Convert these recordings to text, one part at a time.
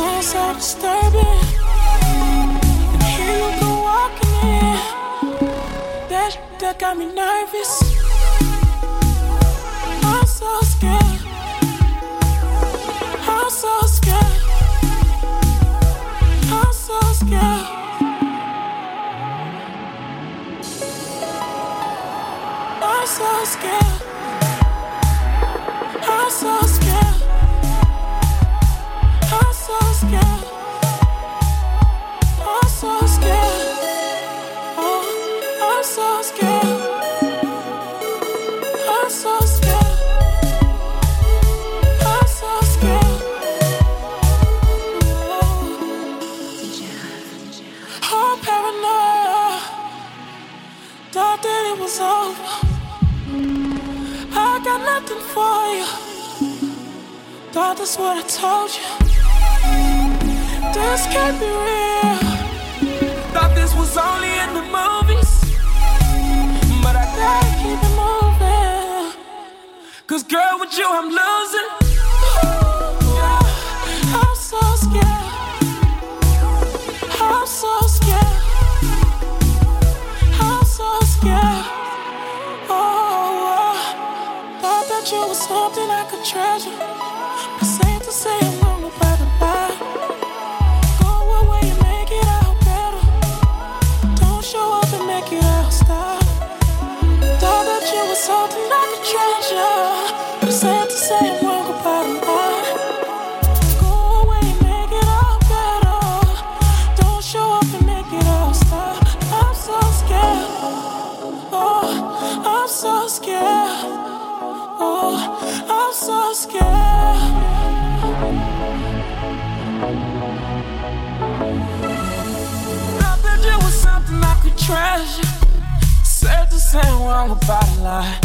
sunset disturbing. And here you go walking in. That, that got me nervous. Cause girl, with you, I'm losing. wrong about a lie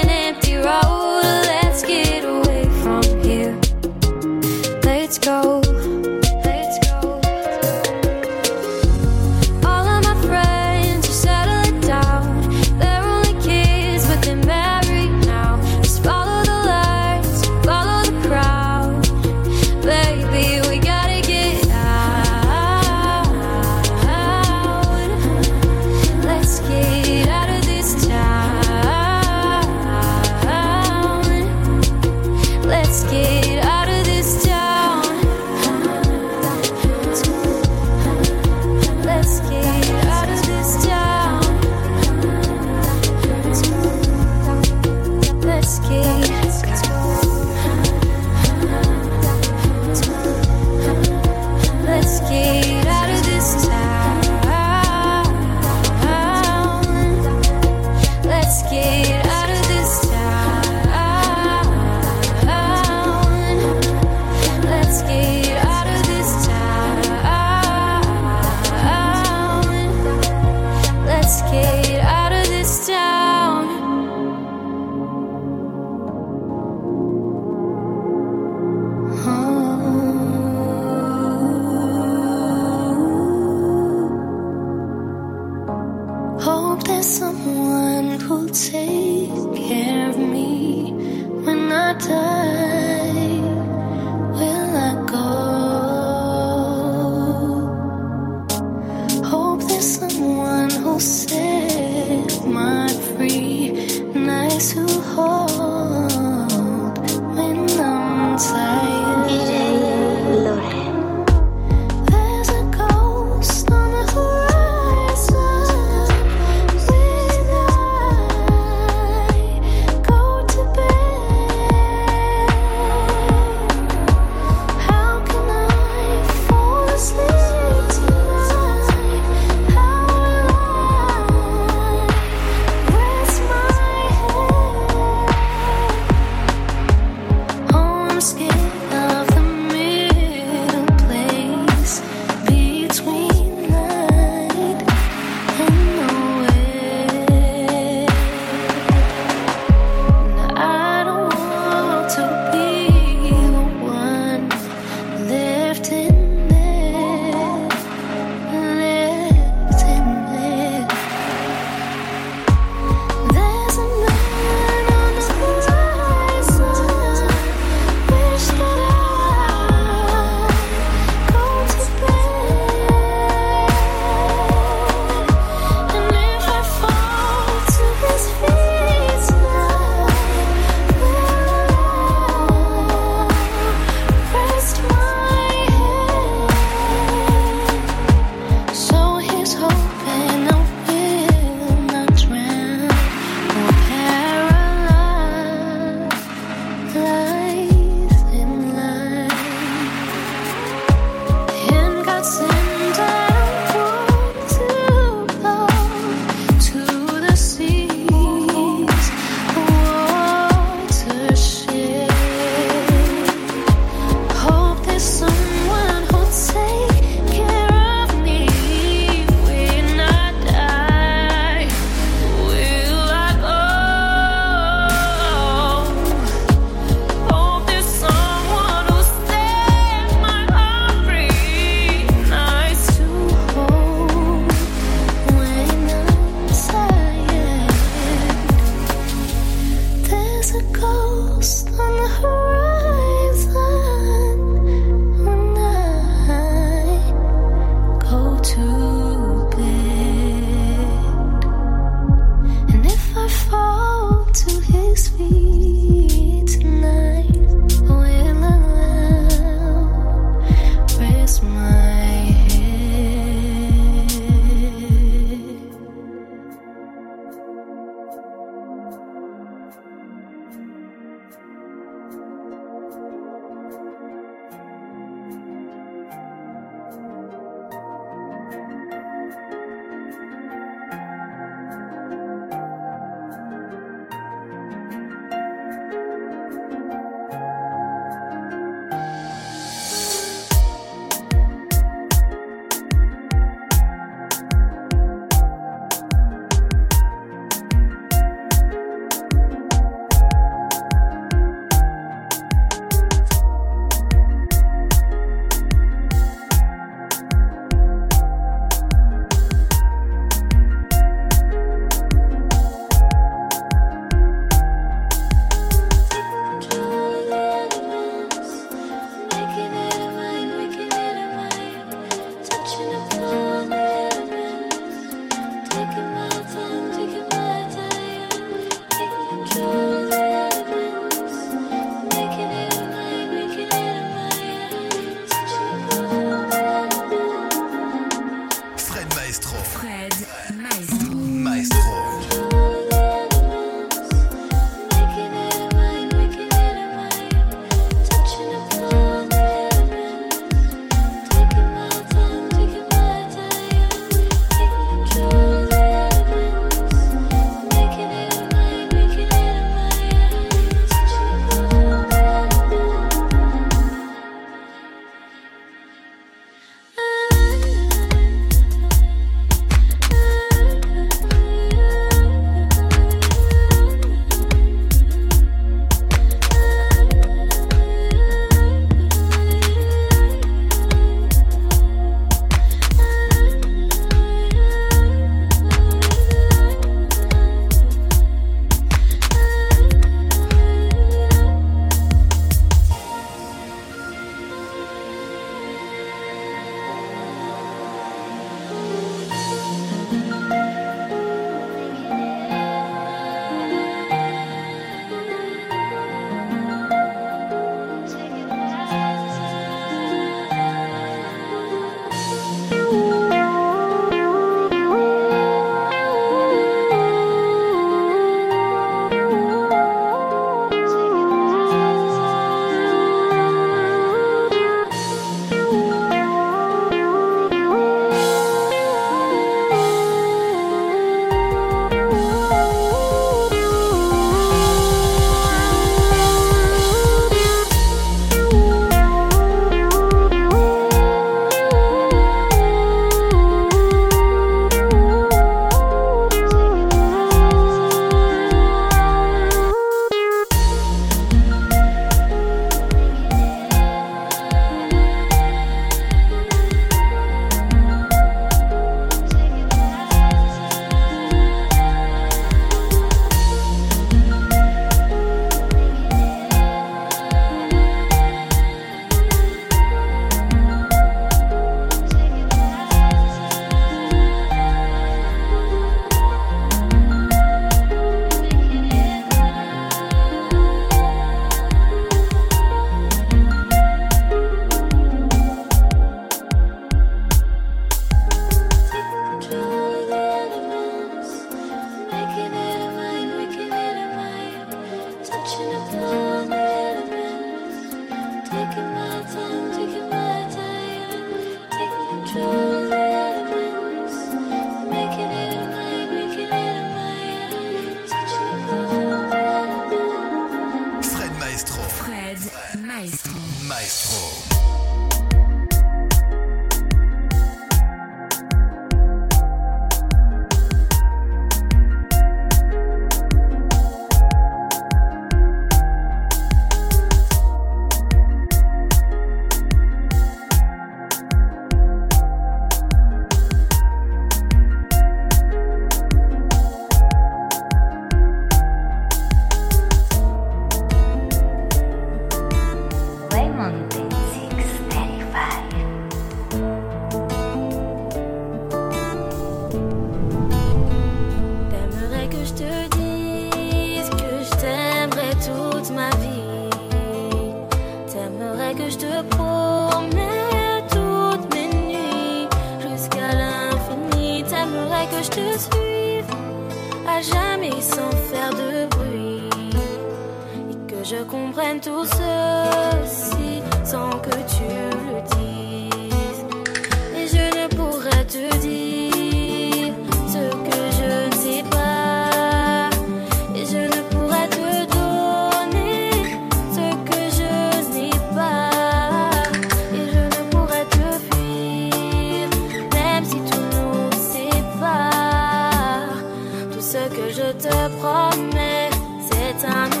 je te promets, c'est un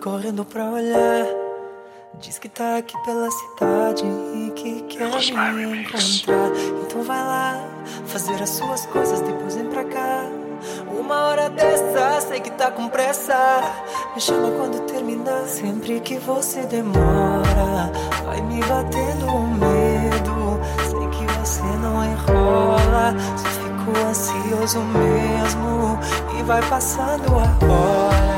correndo pra olhar. Diz que tá aqui pela cidade e que quer me encontrar. Então vai lá fazer as suas coisas, depois vem pra cá. Uma hora dessa, sei que tá com pressa. Me chama quando terminar. Sempre que você demora, vai me batendo o medo. Sei que você não enrola. Só fico ansioso mesmo e vai passando a hora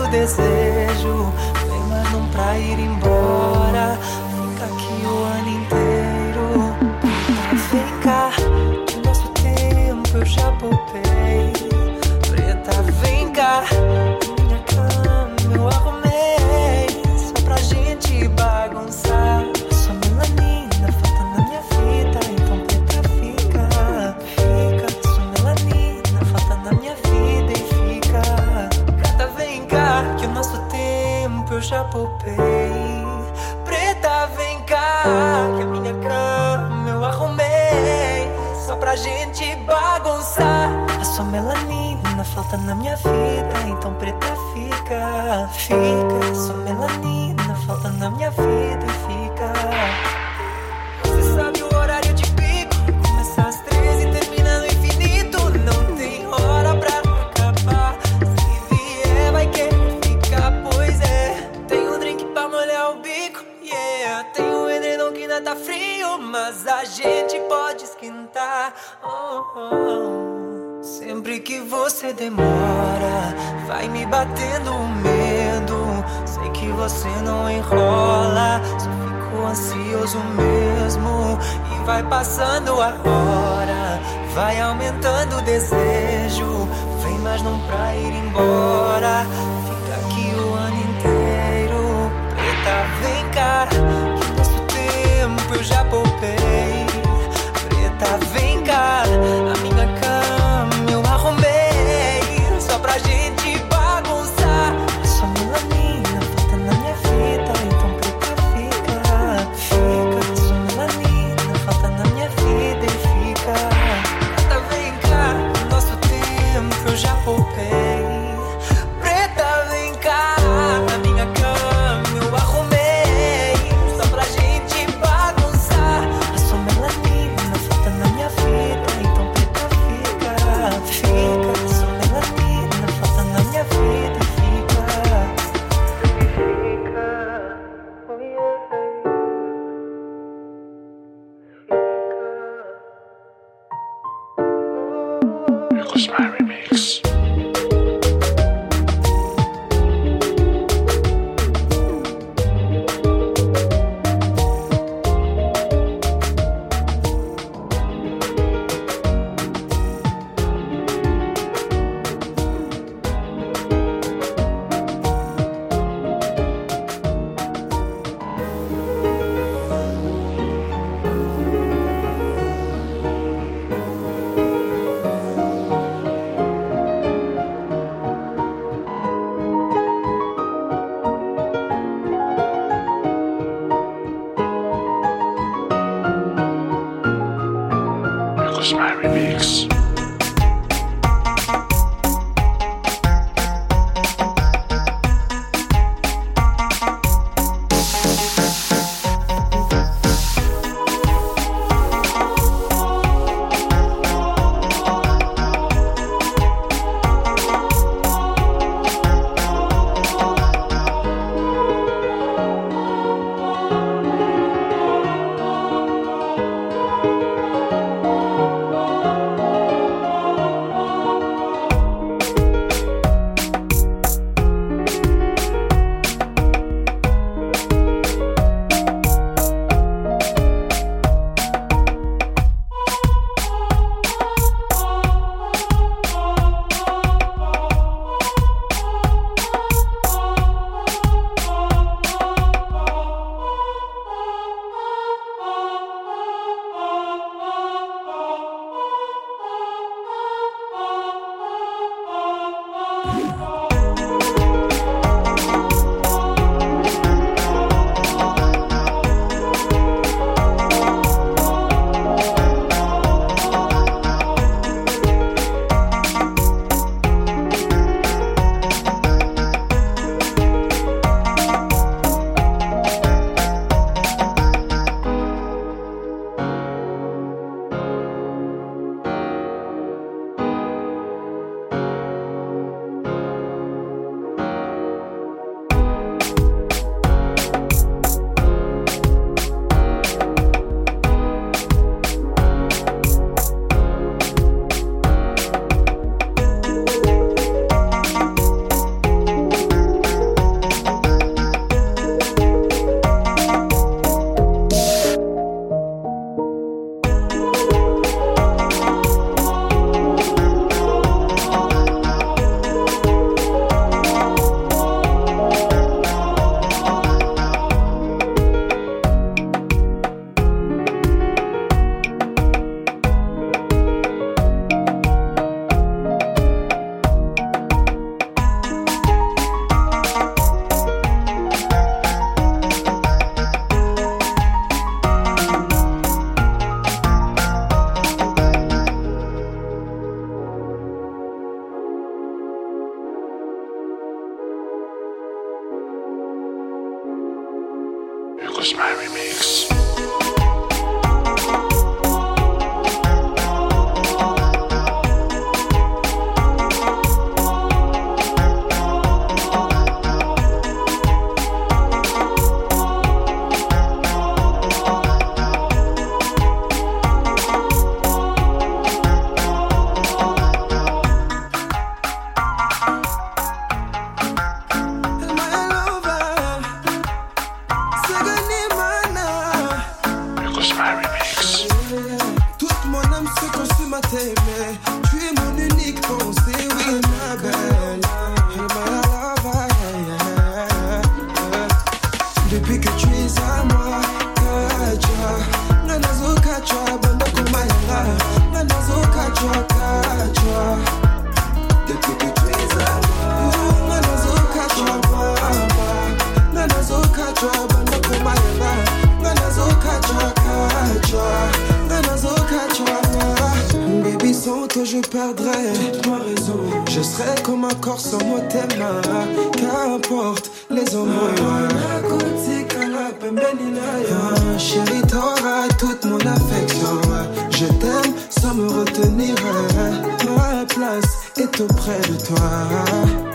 do desejo. Vem mais um pra ir embora. Fica aqui o ano inteiro. Falta na minha vida, então preta fica, fica. Sou melanina, falta na minha vida e fica. Você sabe o horário de pico? Começa às 13 e termina no infinito. Não tem hora pra acabar. Se vier, vai querer ficar, pois é. Tem um drink pra molhar o bico, yeah. Tem um edredom que ainda tá frio, mas a gente pode esquentar. Oh, oh, oh. Sempre que você demora, vai me batendo o medo. Sei que você não enrola, só fico ansioso mesmo. E vai passando a hora, vai aumentando o desejo. Vem, mas não pra ir embora. perdrais ma raison. Je serai comme un corps sans mot Qu'importe les hommes. Chérie, t'auras toute mon affection. Je t'aime sans me retenir. Ma place est auprès de toi.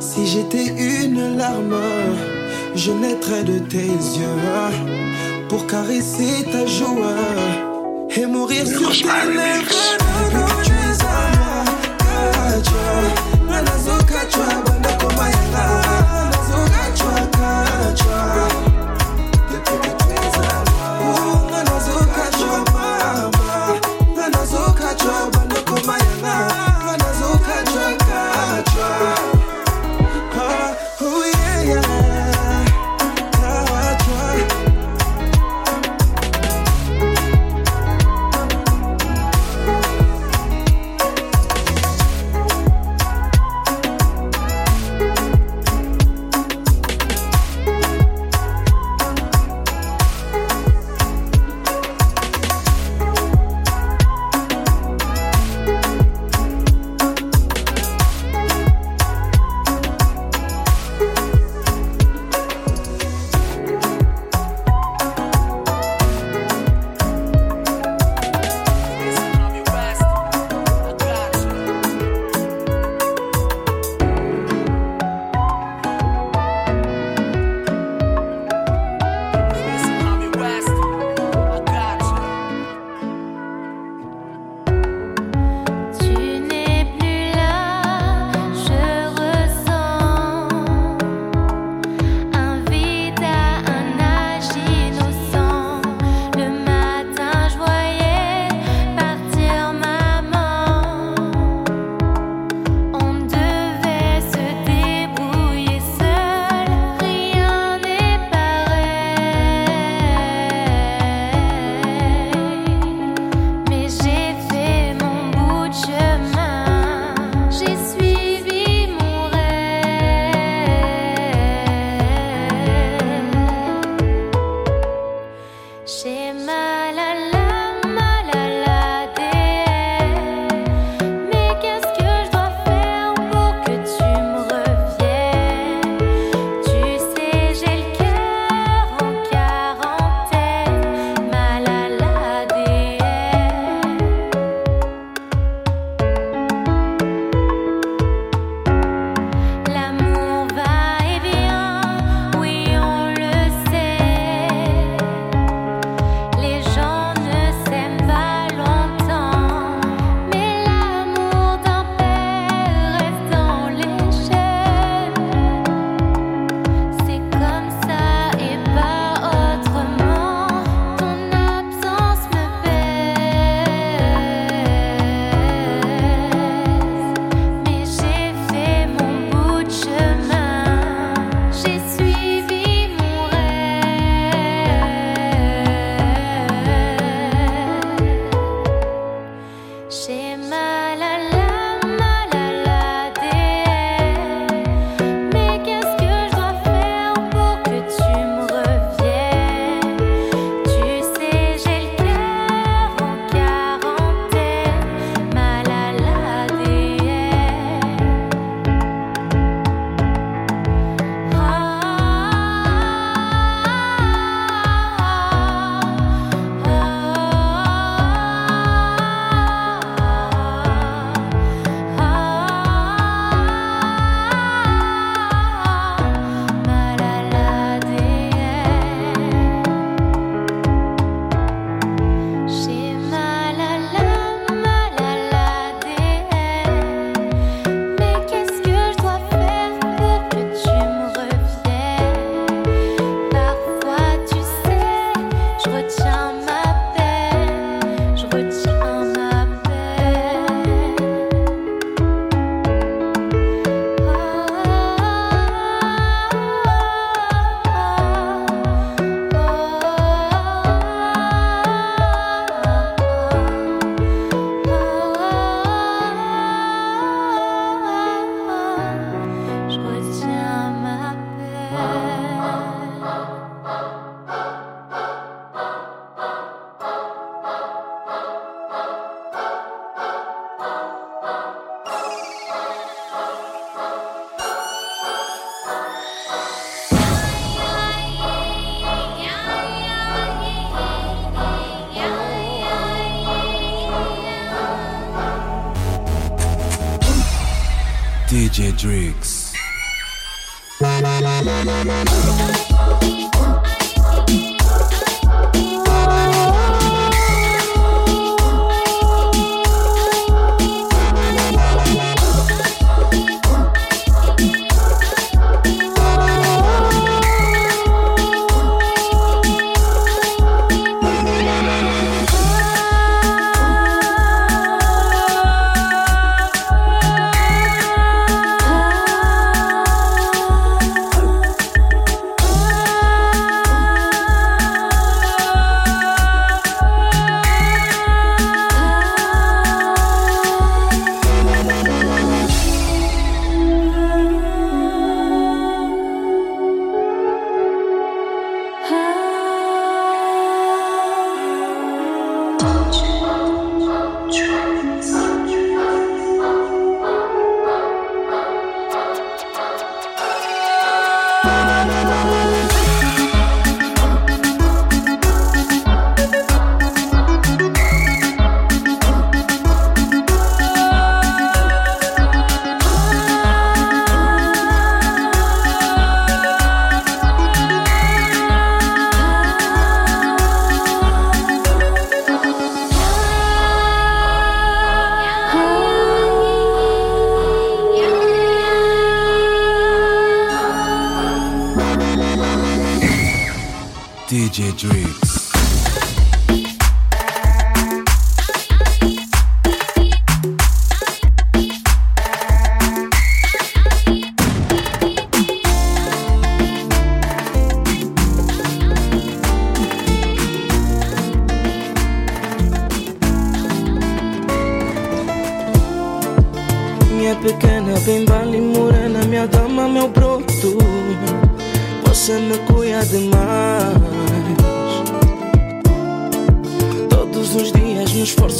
Si j'étais une larme, je naîtrais de tes yeux pour caresser ta joie et mourir sur tes lèvres.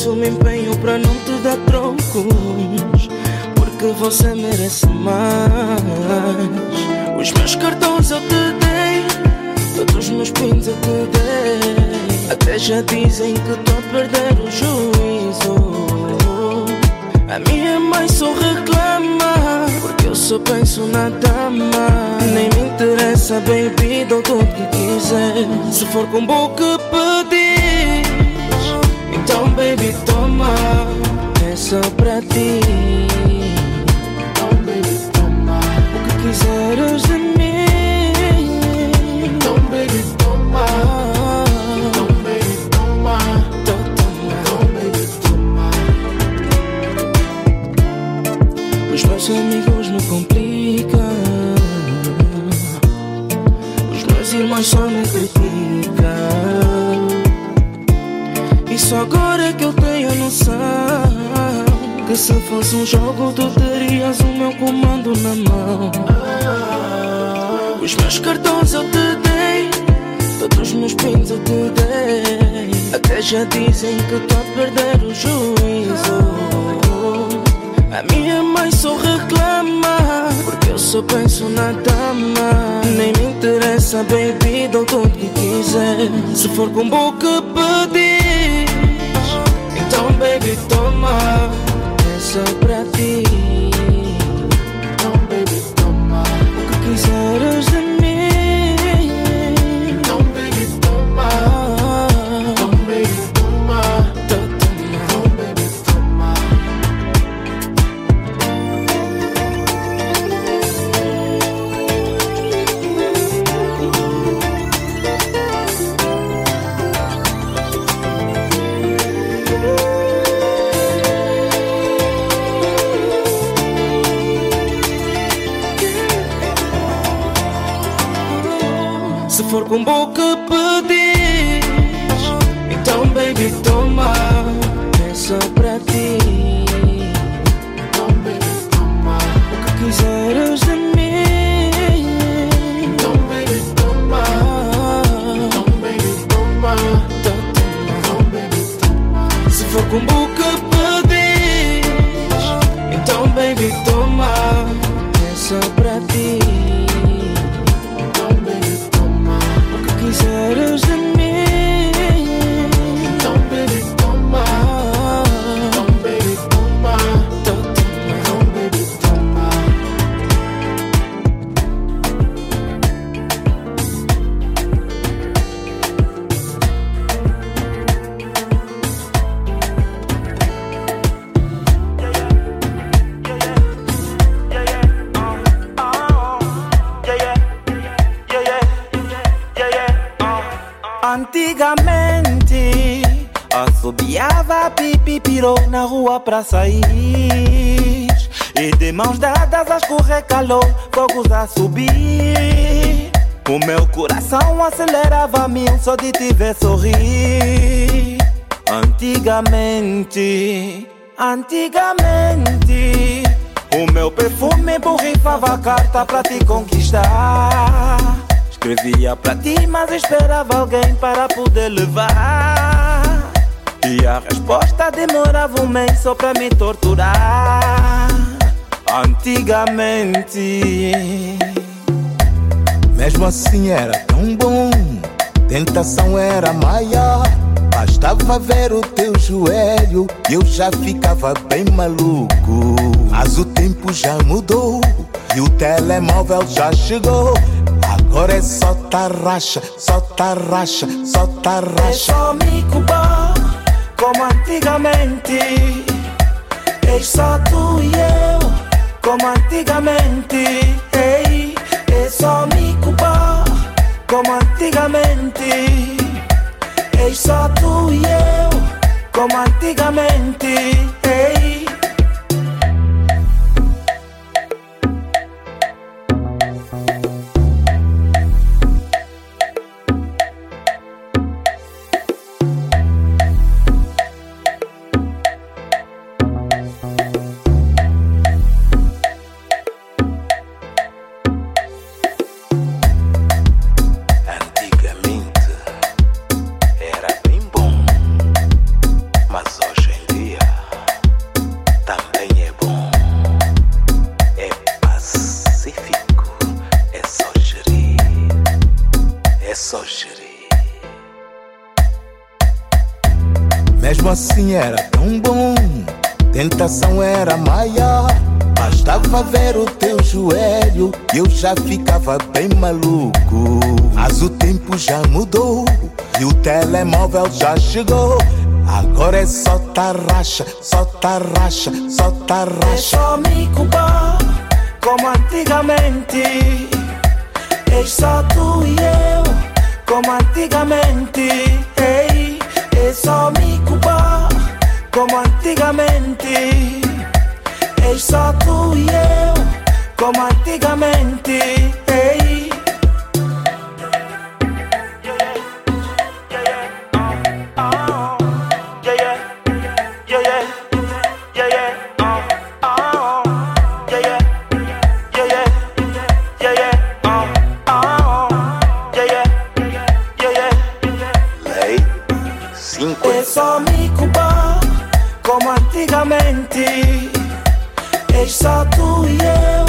Dias me empenho para não te dar trocos. Porque você merece mais. Os meus cartões eu te dei, todos os meus pins eu te dei. Até já dizem que tô a perder o juízo. A minha mãe só reclama Porque eu só penso na dama Nem me interessa, baby, dou tudo que quiser Se for com boca pedir Então, baby, toma É só pra ti Então, baby, toma O que quiseres de mim só agora que eu tenho noção Que se fosse um jogo tu terias o meu comando na mão. Os meus cartões eu te dei Todos os meus pins eu te dei. Até já dizem que tô a perder o juízo. A minha mãe só reclama Porque eu só penso na dama. Nem me interessa, baby, dou tudo que quiser. Se for com boca pedir baby, toma É Se pra sair. E de mãos dadas a escorrer calor Fogos a subir. O meu coração acelerava mil Só de te ver sorrir. Antigamente Antigamente O meu perfume borrifava a carta pra te conquistar. Escrevia pra ti, mas esperava alguém para poder levar. E a resposta demorava um mês só pra me torturar. Antigamente. Mesmo assim era tão bom, tentação era maior. Bastava ver o teu joelho e eu já ficava bem maluco. Mas o tempo já mudou e o telemóvel já chegou. Agora é só tarraxa, só tarraxa, só tarraxa. É só me culpar como antigamente. É só tu e eu como antigamente. Ei, é só me culpar como antigamente. É só tu e eu como antigamente. Ei. Ver o teu joelho eu já ficava bem maluco. Mas o tempo já mudou e o telemóvel já chegou. Agora é só tarraxa, só tarraxa, só tarraxa. É só me culpar como antigamente. É só tu e eu como antigamente. Ei, é só me culpar como antigamente. É só tu e eu, como antigamente. Só tu e eu,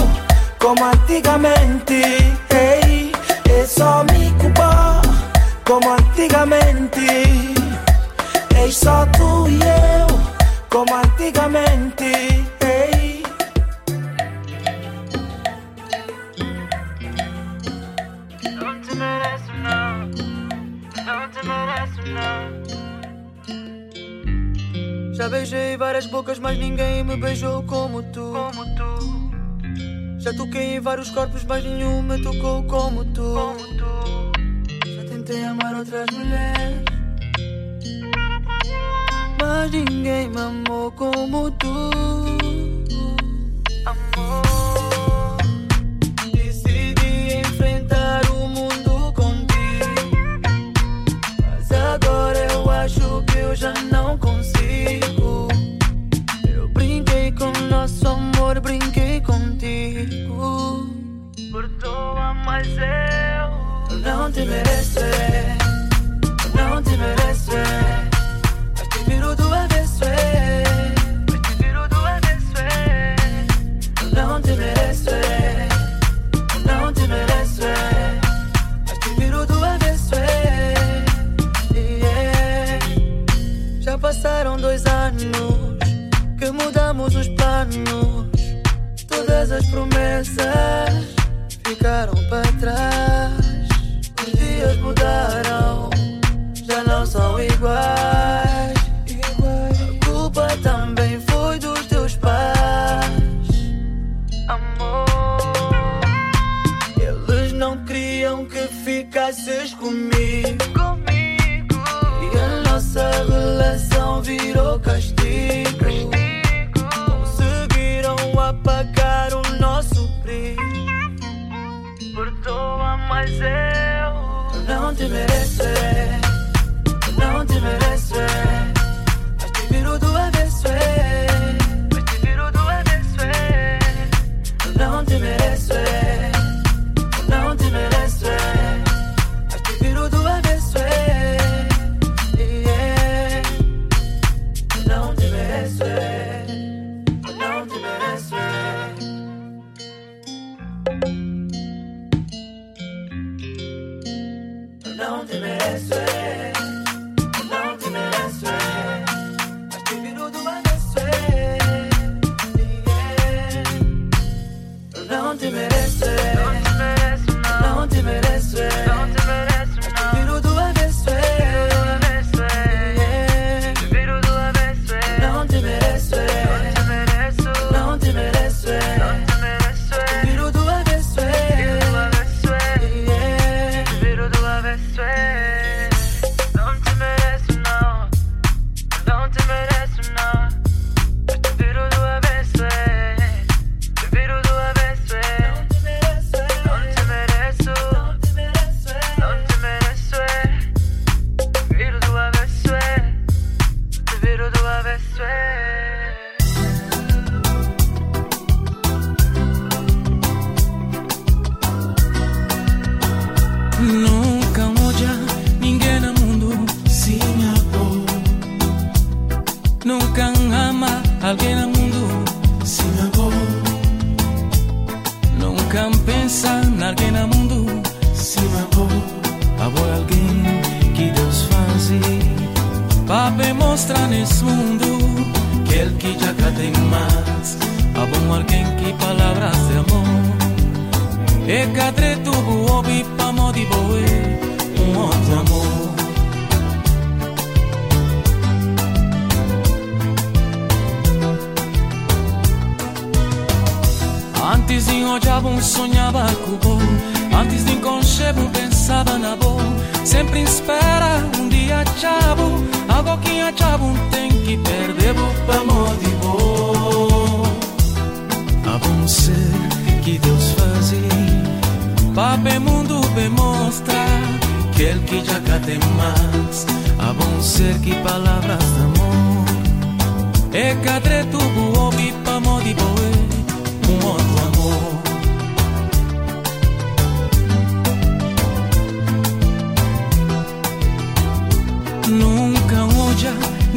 como antigamente. Ei, é só me culpar, como antigamente. É só tu e eu, como antigamente. Ei. Já beijei várias bocas, mas ninguém me beijou como tu. Como tu. Já toquei em vários corpos, mas nenhum me tocou como tu. Como tu. Já tentei amar outras mulheres, mas ninguém me amou como tu. Amor. eso es. Tem que perder para de bom. A bom ser que Deus faz. o mundo demonstra que ele que já cate mais. a bom ser que palavras de amor. É cadre tu e para de boa, Um outro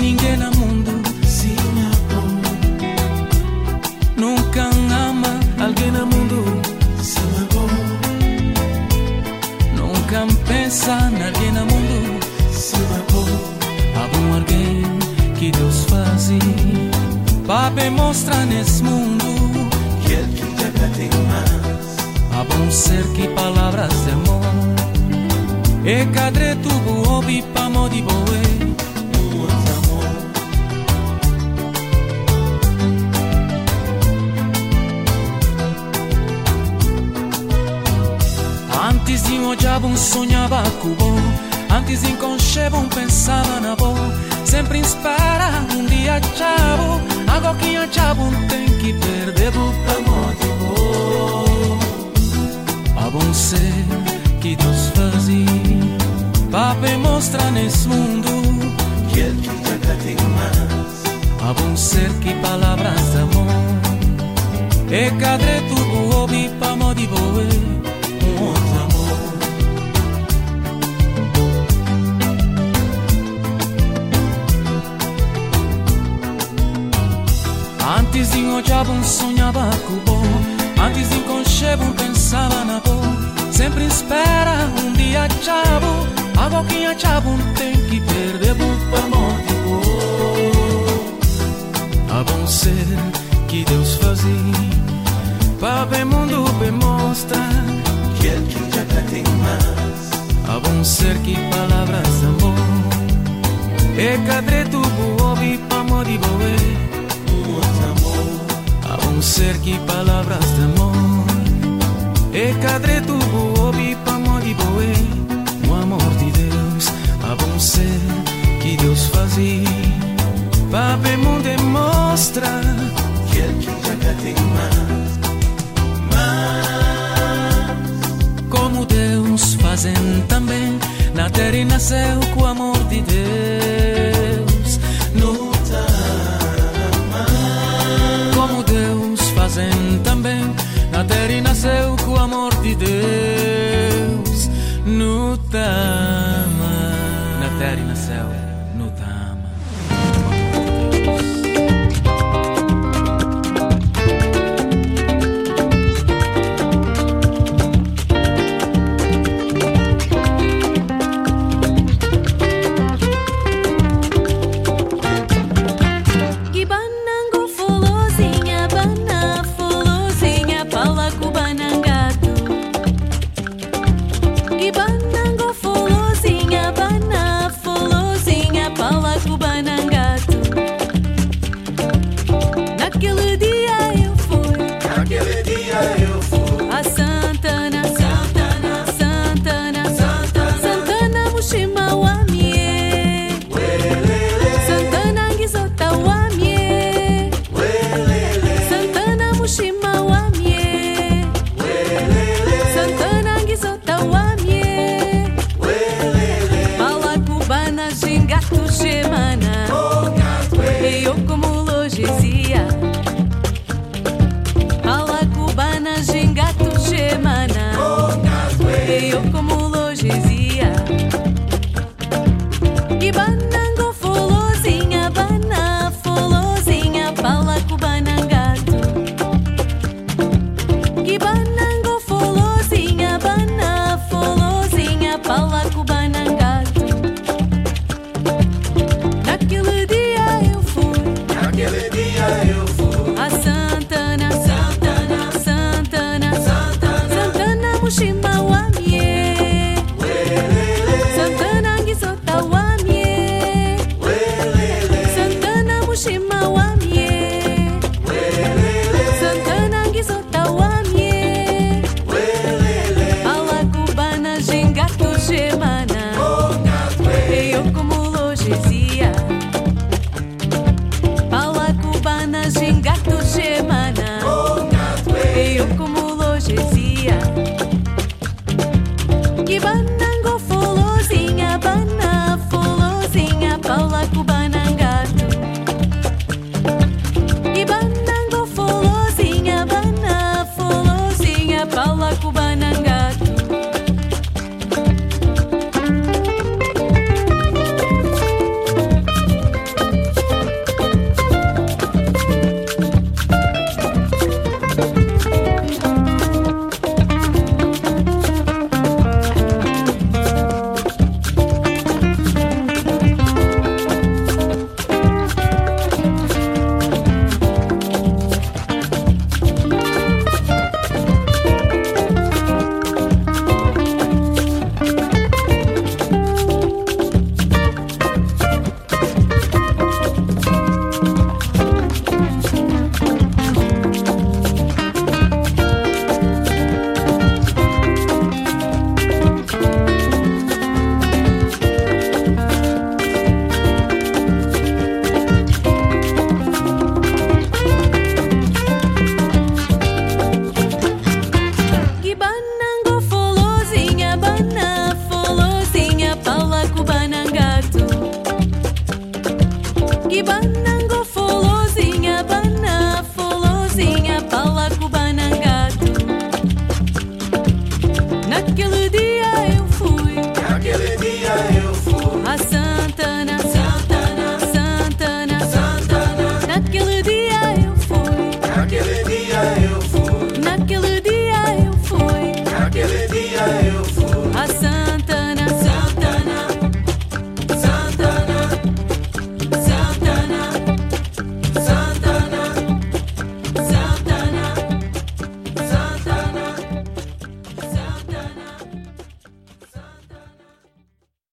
ninguém no mundo se amou. Nunca ama alguém no mundo se amou. Nunca pensa em alguém no mundo se amou. Há um alguém que Deus faz para mostrar nesse mundo que é Ele te quebra mais. Há ser que palavras de amor e cadre tu buobi para modi boe Antes de um olhava um sonhava cubo Antes de um conchego um pensava na bom Sempre inspira um dia chavo Algo que um chavo tem que perder do amor de boa A bom ser que Deus fazia Para mostrar nesse mundo. Que ele que te tem mais A bom ser que palavras de amor. E cadê tu o hobby para modiboer Antes em um sonhava com o bom. Antes em um pensava na dor. Sempre espera um dia chavo. A boquinha chavo tem que perder o amor de boa. A bom ser que Deus fazia. Para ver mundo bem mostra. Que é que já tá tem mais. A bom ser que palavras amor. E cadre tu, ouvi, amor de boa um ser que palavras de amor. E cadre tu obi pamodi boe O amor de Deus A bom ser que Deus fazia Pape mundo demonstra Que é que já tem mais Como Deus fazem também Na terra nasceu com o amor de Deus. Fazem também. Na terra nasceu com o amor de Deus. No Tama.